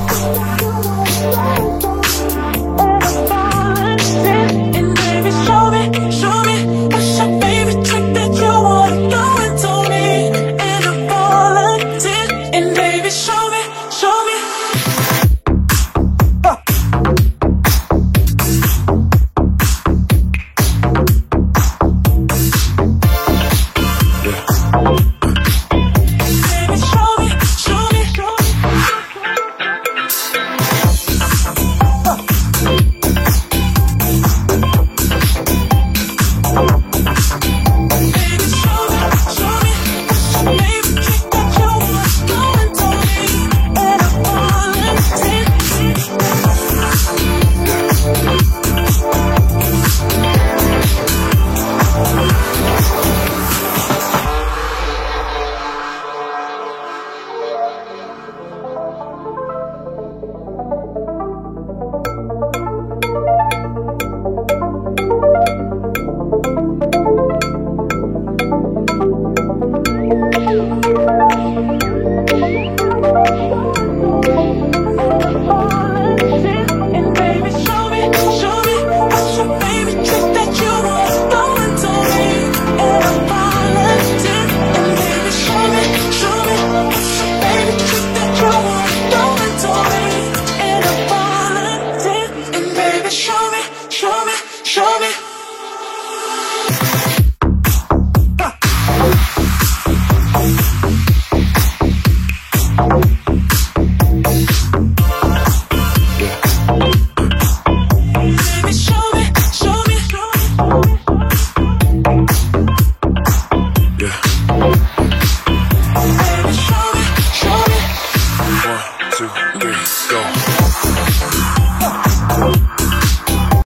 I don't oh, oh, oh, two, three, go.